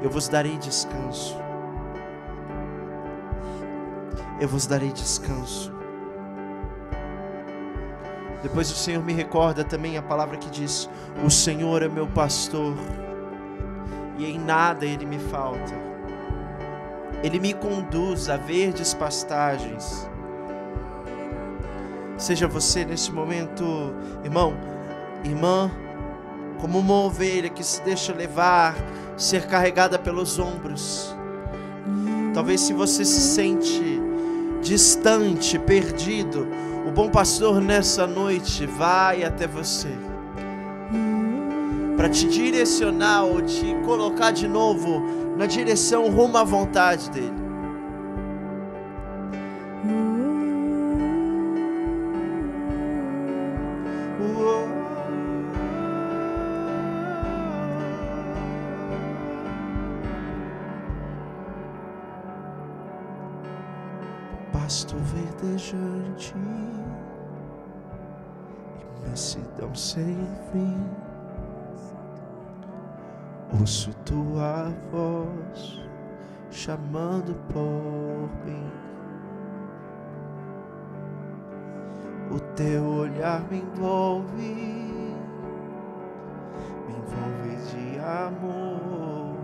Speaker 3: eu vos darei descanso. Eu vos darei descanso. Depois o Senhor me recorda também a palavra que diz: O Senhor é meu pastor, e em nada ele me falta. Ele me conduz a verdes pastagens Seja você nesse momento, irmão, irmã, como uma ovelha que se deixa levar, ser carregada pelos ombros. Talvez se você se sente distante, perdido, o bom pastor nessa noite vai até você para te direcionar ou te colocar de novo na direção rumo à vontade dele. Me envolve, me envolve de amor.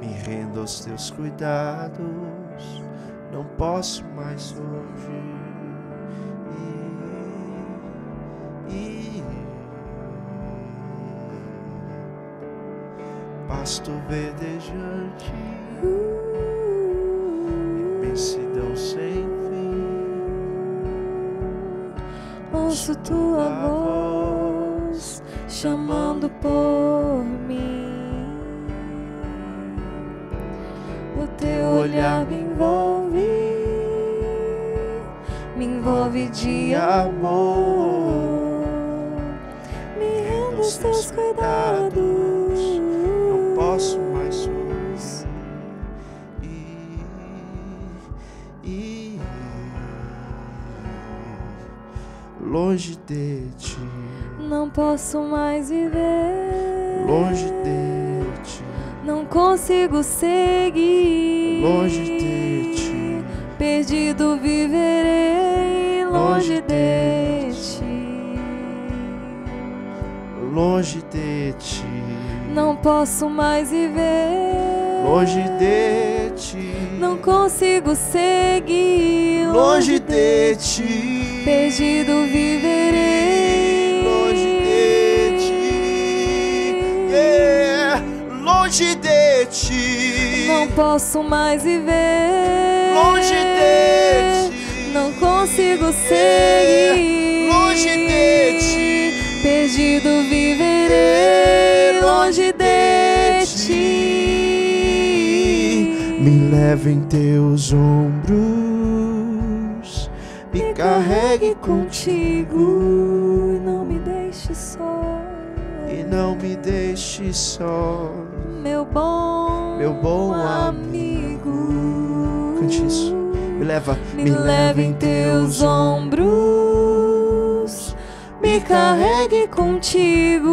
Speaker 3: Me rendo aos teus cuidados não posso mais hoje. pasto verdejante, imensidão sem
Speaker 2: Ouço tua voz chamando por mim. O teu olhar me envolve envolve de amor. Me rendo aos teus cuidados.
Speaker 3: Longe de ti.
Speaker 2: Não posso mais viver
Speaker 3: longe de ti.
Speaker 2: Não consigo seguir
Speaker 3: longe de ti.
Speaker 2: Perdido viverei longe de ti.
Speaker 3: Longe de ti.
Speaker 2: Não posso mais viver.
Speaker 3: Longe de ti.
Speaker 2: Não consigo seguir.
Speaker 3: Longe de ti.
Speaker 2: Perdido viverei.
Speaker 3: Longe de ti. Yeah. Longe de ti.
Speaker 2: Não posso mais viver.
Speaker 3: Longe de ti
Speaker 2: não consigo seguir.
Speaker 3: Longe de ti,
Speaker 2: perdido viverei. Longe de ti,
Speaker 3: leva em teus ombros, me carregue contigo
Speaker 2: e não me deixe só.
Speaker 3: e não me deixe só.
Speaker 2: Meu bom,
Speaker 3: Meu bom
Speaker 2: amigo.
Speaker 3: Cante isso. Me leva,
Speaker 2: Me leva em teus ombros, me carregue contigo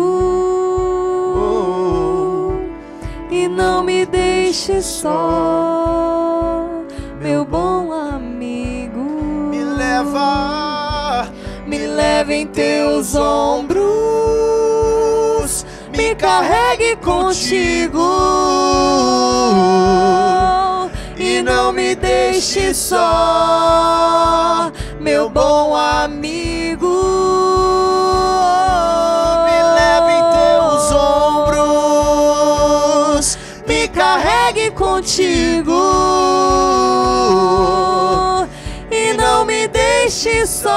Speaker 2: e não me deixe só, meu bom.
Speaker 3: Me leva,
Speaker 2: me leva em teus ombros, me carregue contigo. E não me deixe só, meu bom amigo. Deixe só.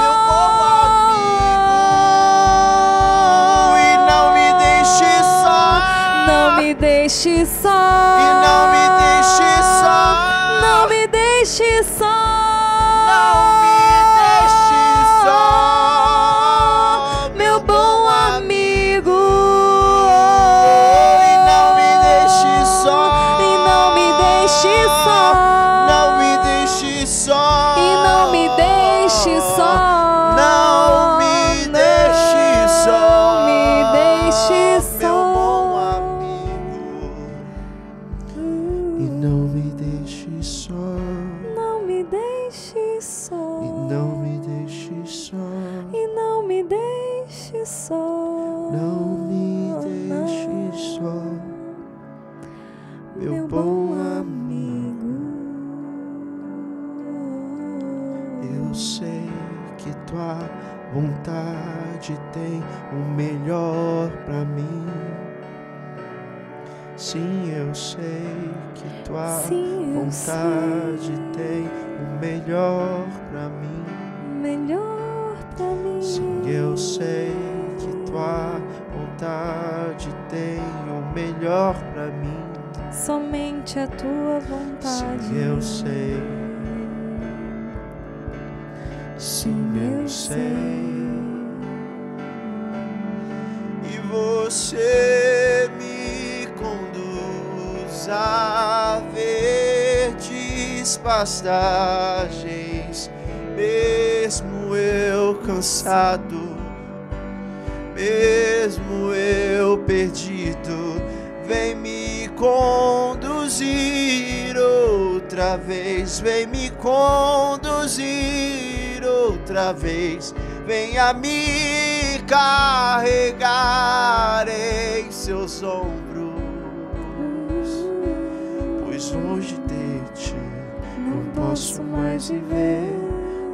Speaker 3: Meu bom amigo, e não me deixe só.
Speaker 2: Não me deixe só.
Speaker 3: E não me deixe só.
Speaker 2: Não me deixe só.
Speaker 3: Tua Sim, vontade
Speaker 2: sei.
Speaker 3: tem o melhor pra mim.
Speaker 2: melhor pra mim.
Speaker 3: Sim, eu sei que tua vontade tem o melhor pra mim.
Speaker 2: Somente a tua vontade.
Speaker 3: Sim, eu sei. Sim, eu sei. E você pastagens, mesmo eu cansado, mesmo eu perdido, vem me conduzir outra vez, vem me conduzir outra vez, venha me carregar em seus ombros, pois não posso mais viver,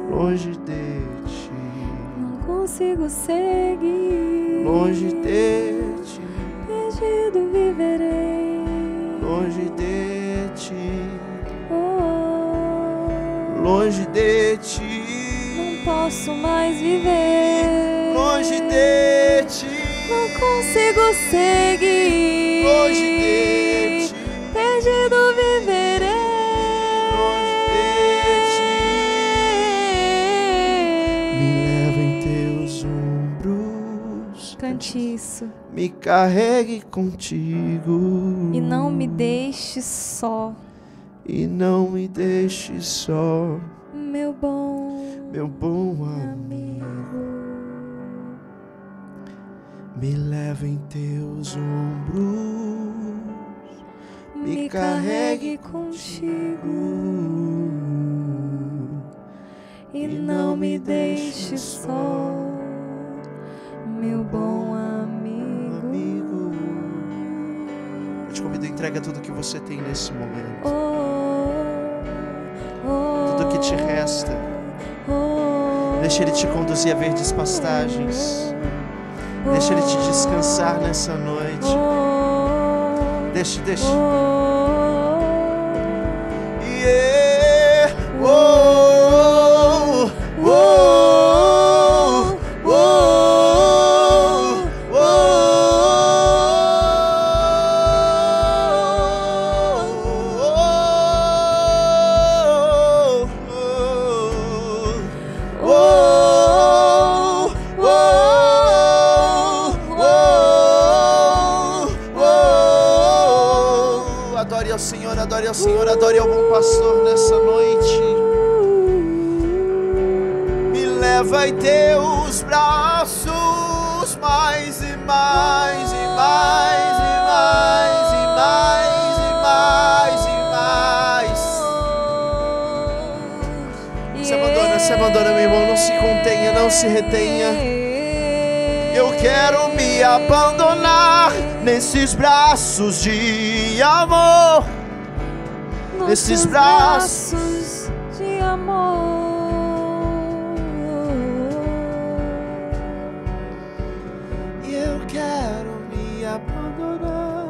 Speaker 3: longe de ti,
Speaker 2: Não consigo seguir.
Speaker 3: longe de ti,
Speaker 2: Perdido viverei.
Speaker 3: longe de ti,
Speaker 2: Oh,
Speaker 3: longe de
Speaker 2: não
Speaker 3: ti,
Speaker 2: posso mais viver.
Speaker 3: longe de ti,
Speaker 2: Não consigo seguir.
Speaker 3: longe de ti.
Speaker 2: Isso.
Speaker 3: me carregue contigo.
Speaker 2: E não me deixe só,
Speaker 3: e não me deixe só,
Speaker 2: meu bom
Speaker 3: meu bom amigo. Me leva em teus ombros,
Speaker 2: Me carregue contigo. E não me deixe só, meu bom
Speaker 3: entrega tudo que você tem nesse momento,
Speaker 2: Oh, oh,
Speaker 3: tudo que te resta.
Speaker 2: oh,
Speaker 3: Deixa Ele te conduzir a verdes pastagens. Deixa Ele te descansar nessa noite. Deixa, deixa. Yeah. Abandonar nesses braços de amor. Nesses braços
Speaker 2: de amor.
Speaker 3: E eu quero me abandonar.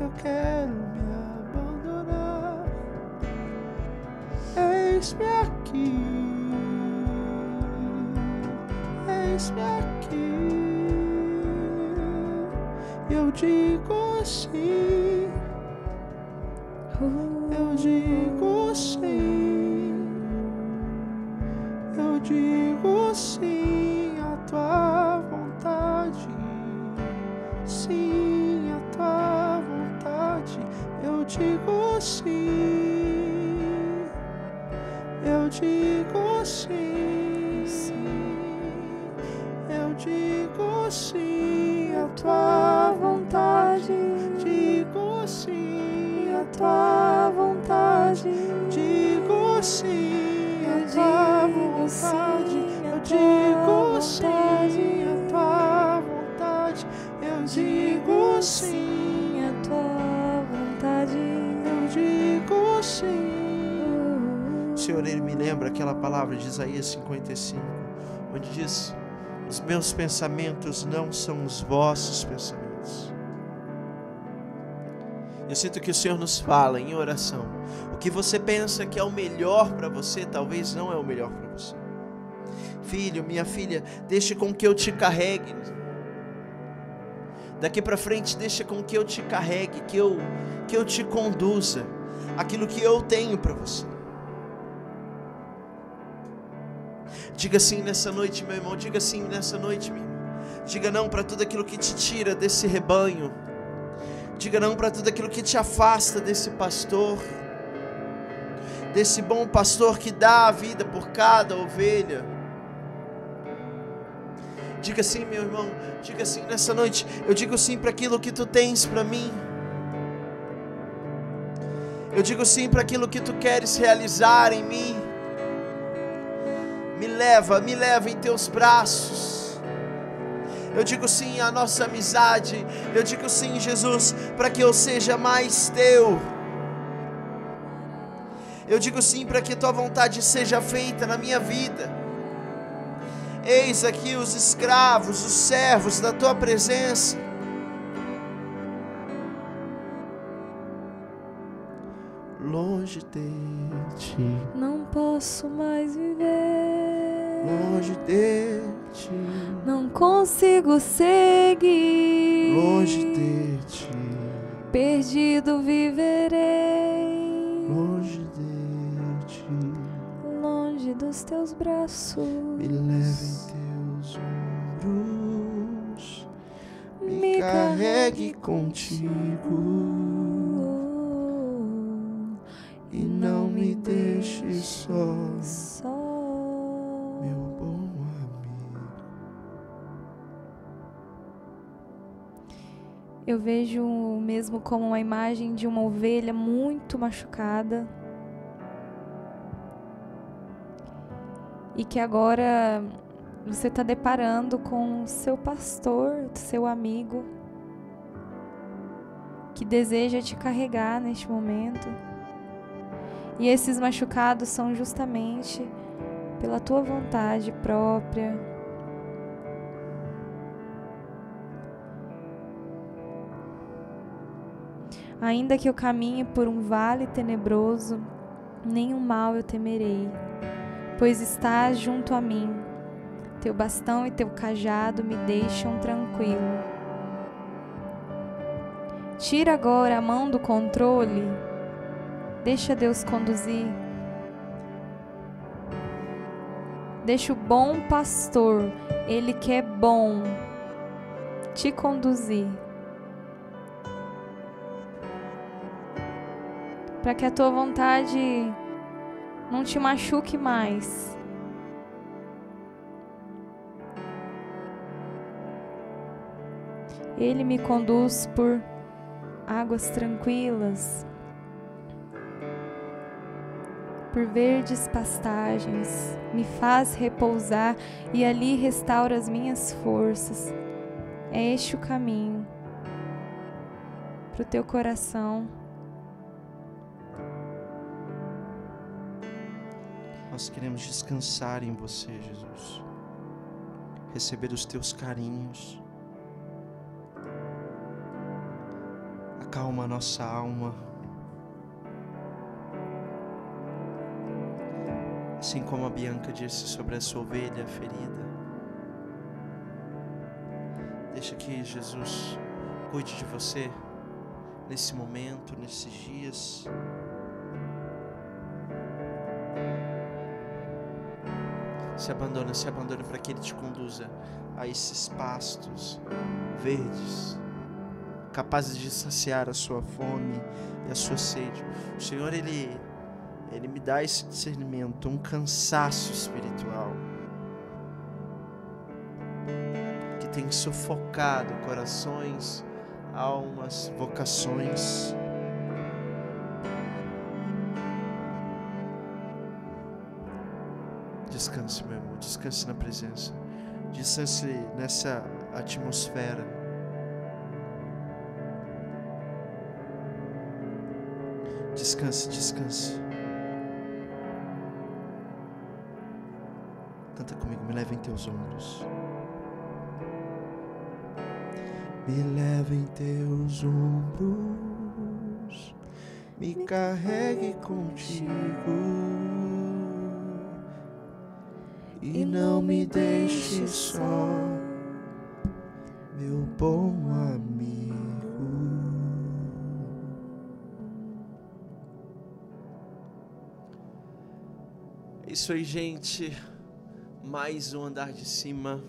Speaker 3: Eu quero me abandonar. Eis-me aqui. Eis-me aqui. Eu digo sim. Eu digo sim. Eu digo sim à tua vontade. Sim à tua vontade. Eu digo sim. Eu digo lembra aquela palavra de Isaías 55, onde diz: Os meus pensamentos não são os vossos pensamentos. Eu sinto que o Senhor nos fala em oração. O que você pensa que é o melhor para você, talvez não é o melhor para você. Filho, minha filha, deixe com que eu te carregue. Daqui para frente, deixa com que eu te carregue, que eu que eu te conduza aquilo que eu tenho para você. Diga sim nessa noite, meu irmão. Diga sim nessa noite, minha. Diga não para tudo aquilo que te tira desse rebanho. Diga não para tudo aquilo que te afasta desse pastor. Desse bom pastor que dá a vida por cada ovelha. Diga sim, meu irmão. Diga sim nessa noite. Eu digo sim para aquilo que tu tens para mim. Eu digo sim para aquilo que tu queres realizar em mim. Me leva, me leva em teus braços. Eu digo sim à nossa amizade. Eu digo sim, Jesus, para que eu seja mais teu. Eu digo sim para que tua vontade seja feita na minha vida. Eis aqui os escravos, os servos da tua presença. Longe de ti,
Speaker 2: Não posso mais viver.
Speaker 3: longe de ti,
Speaker 2: Não consigo seguir.
Speaker 3: longe de ti,
Speaker 2: Perdido viverei.
Speaker 3: longe de ti.
Speaker 2: Longe dos teus braços.
Speaker 3: Me leve em teus ombros, me
Speaker 2: Me
Speaker 3: carregue contigo e não me deixe só,
Speaker 2: só.
Speaker 3: meu bom amigo.
Speaker 2: Eu vejo mesmo como uma imagem de uma ovelha muito machucada. E que agora você está deparando com seu pastor, seu amigo, que deseja te carregar neste momento. E esses machucados são justamente pela tua vontade própria, Ainda que eu caminhe por um vale tenebroso, nenhum mal eu temerei, pois estás junto a mim. Teu bastão e teu cajado me deixam tranquilo. Tira agora a mão do controle, deixa Deus conduzir. Deixa o bom pastor, ele que é bom, te conduzir. para que a tua vontade não te machuque mais. Ele me conduz por águas tranquilas, por verdes pastagens, me faz repousar e ali restaura as minhas forças. É este o caminho para o teu coração.
Speaker 3: Nós queremos descansar em você, Jesus. Receber os teus carinhos. Acalma a nossa alma. Assim como a Bianca disse sobre essa ovelha ferida. Deixa que Jesus cuide de você nesse momento, nesses dias. Se abandona, se abandona para que Ele te conduza a esses pastos verdes, capazes de saciar a sua fome e a sua sede. O Senhor, Ele, Ele me dá esse discernimento, um cansaço espiritual que tem sufocado corações, almas, vocações. Descanse, meu irmão, descanse na presença, descanse nessa atmosfera. Descanse, descanse. Canta comigo, me leva em teus ombros. Me leva em teus ombros, me carregue contigo e não me deixe só, meu bom amigo. É isso aí, gente. Mais um andar de cima.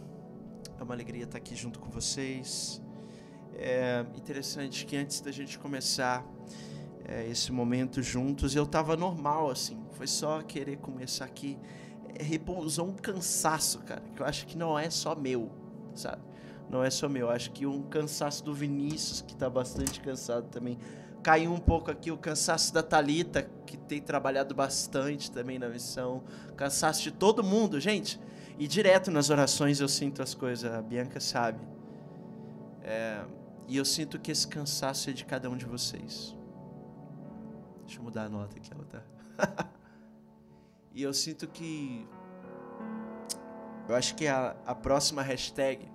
Speaker 3: É uma alegria estar aqui junto com vocês. É interessante que antes da gente começar é, esse momento juntos, eu estava normal assim. Foi só querer começar aqui repousou um cansaço, cara, que eu acho que não é só meu, sabe? Não é só meu, eu acho que um cansaço do Vinícius, que tá bastante cansado também. Caiu um pouco aqui o cansaço da Talita, que tem trabalhado bastante também na missão. Cansaço de todo mundo, gente. E direto nas orações eu sinto as coisas, a Bianca sabe. É, e eu sinto que esse cansaço é de cada um de vocês. Deixa eu mudar a nota aqui, ela tá. E eu sinto que. Eu acho que a, a próxima hashtag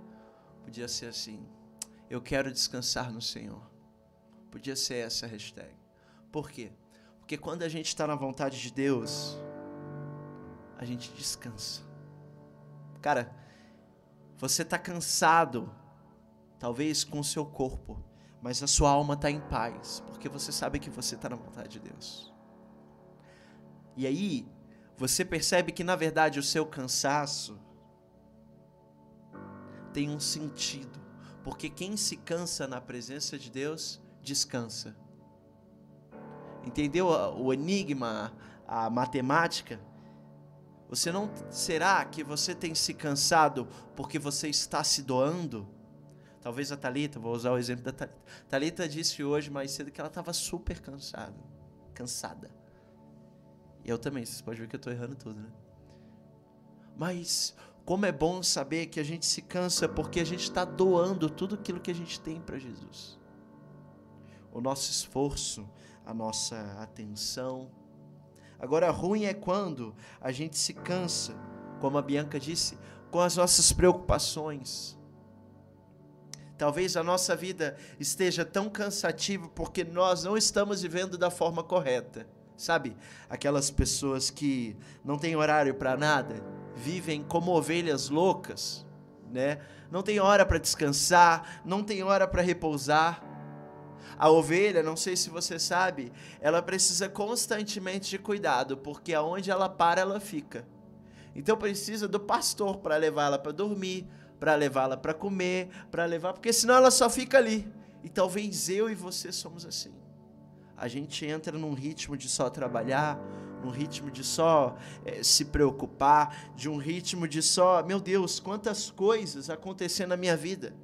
Speaker 3: podia ser assim: Eu quero descansar no Senhor. Podia ser essa hashtag. Por quê? Porque quando a gente está na vontade de Deus, a gente descansa. Cara, você está cansado, talvez com o seu corpo, mas a sua alma está em paz, porque você sabe que você está na vontade de Deus. E aí, você percebe que na verdade o seu cansaço tem um sentido, porque quem se cansa na presença de Deus descansa. Entendeu o enigma, a matemática? Você não será que você tem se cansado porque você está se doando? Talvez a Talita, vou usar o exemplo da Talita. Talita disse hoje mais cedo que ela estava super cansada, cansada. E eu também, vocês podem ver que eu estou errando tudo, né? Mas como é bom saber que a gente se cansa porque a gente está doando tudo aquilo que a gente tem para Jesus. O nosso esforço, a nossa atenção. Agora, ruim é quando a gente se cansa, como a Bianca disse, com as nossas preocupações. Talvez a nossa vida esteja tão cansativa porque nós não estamos vivendo da forma correta. Sabe? Aquelas pessoas que não têm horário para nada, vivem como ovelhas loucas, né? Não tem hora para descansar, não tem hora para repousar. A ovelha, não sei se você sabe, ela precisa constantemente de cuidado, porque aonde ela para, ela fica. Então precisa do pastor para levá-la para dormir, para levá-la para comer, para levar, porque senão ela só fica ali. E talvez eu e você somos assim. a gente entra num ritmo de só trabalhar, num ritmo de só é, se preocupar, de um ritmo de só, meu Deus, quantas coisas acontecendo na minha vida.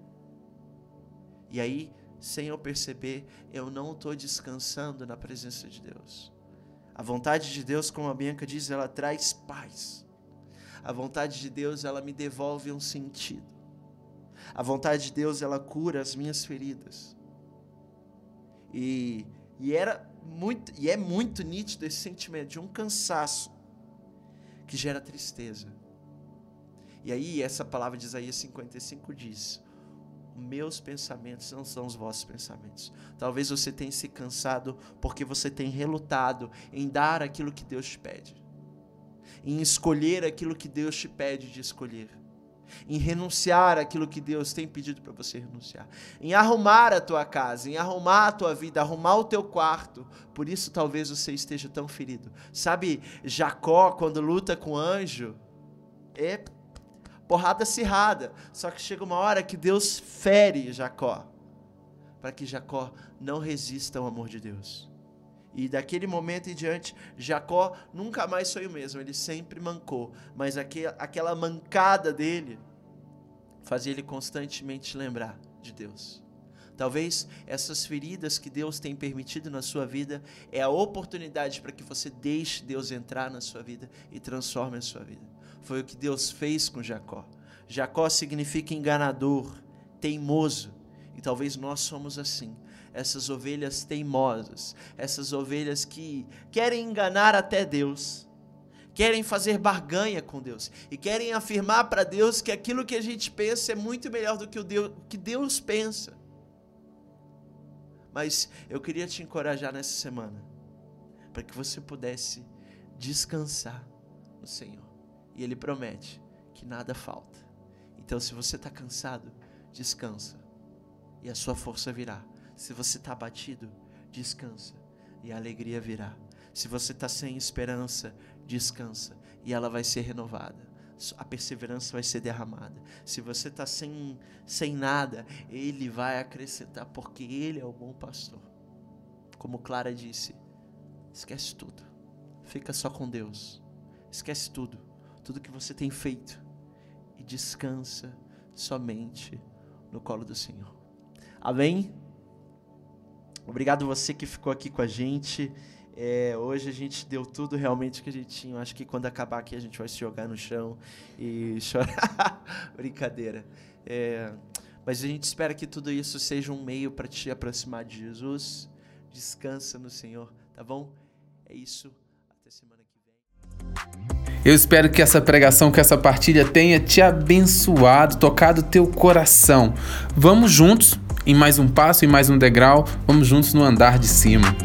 Speaker 3: E aí, sem eu perceber, eu não estou descansando na presença de Deus. A vontade de Deus, como a Bianca diz, ela traz paz. A vontade de Deus, ela me devolve um sentido. A vontade de Deus, ela cura as minhas feridas. E, e era muito e é muito nítido esse sentimento de um cansaço que gera tristeza. E aí essa palavra de Isaías 55 diz: meus pensamentos não são os vossos pensamentos. Talvez você tenha se cansado porque você tem relutado em dar aquilo que Deus te pede, em escolher aquilo que Deus te pede de escolher, em renunciar aquilo que Deus tem pedido para você renunciar, em arrumar a tua casa, em arrumar a tua vida, arrumar o teu quarto. Por isso talvez você esteja tão ferido. Sabe, Jacó quando luta com o anjo, é porrada acirrada. Só que chega uma hora que Deus fere Jacó, para que Jacó não resista ao amor de Deus. E daquele momento em diante, Jacó nunca mais foi o mesmo, ele sempre mancou, mas aquela mancada dele fazia ele constantemente lembrar de Deus. Talvez essas feridas que Deus tem permitido na sua vida é a oportunidade para que você deixe Deus entrar na sua vida e transforme a sua vida. Foi o que Deus fez com Jacó. Jacó significa enganador, teimoso. E talvez nós somos assim. Essas ovelhas teimosas, essas ovelhas que querem enganar até Deus, querem fazer barganha com Deus e querem afirmar para Deus que aquilo que a gente pensa é muito melhor do que o Deus, que Deus pensa. Mas eu queria te encorajar nessa semana para que você pudesse descansar no Senhor. E Ele promete que nada falta. Então, se você está cansado, descansa e a sua força virá. Se você está abatido, descansa e a alegria virá. Se você está sem esperança, descansa e ela vai ser renovada. A perseverança vai ser derramada. Se você está sem, sem nada, Ele vai acrescentar, porque Ele é o bom pastor. Como Clara disse, esquece tudo. Fica só com Deus. Esquece tudo tudo que você tem feito e descansa somente no colo do Senhor. Amém? Obrigado você que ficou aqui com a gente. É, hoje a gente deu tudo realmente que a gente tinha. Acho que quando acabar aqui a gente vai se jogar no chão e chorar. Brincadeira. É, mas a gente espera que tudo isso seja um meio para te aproximar de Jesus. Descansa no Senhor, tá bom? É isso.
Speaker 1: Eu espero que essa pregação, que essa partilha tenha te abençoado, tocado teu coração. Vamos juntos em mais um passo, em mais um degrau, vamos juntos no andar de cima.